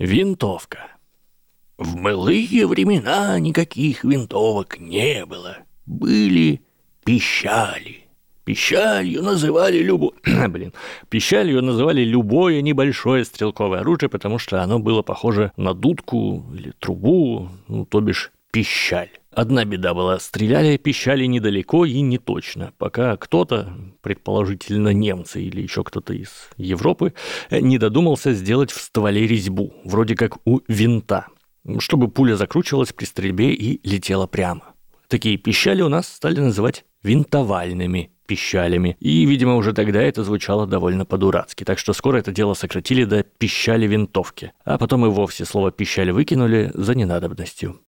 Винтовка. В былые времена никаких винтовок не было. Были пищали. Пищалью называли любо... Блин. Пищалью называли любое небольшое стрелковое оружие, потому что оно было похоже на дудку или трубу, ну, то бишь пищаль. Одна беда была, стреляли пищали недалеко и не точно, пока кто-то, предположительно немцы или еще кто-то из Европы, не додумался сделать в стволе резьбу, вроде как у винта, чтобы пуля закручивалась при стрельбе и летела прямо. Такие пищали у нас стали называть винтовальными пищалями. И, видимо, уже тогда это звучало довольно по-дурацки, так что скоро это дело сократили до пищали винтовки, а потом и вовсе слово пищаль выкинули за ненадобностью.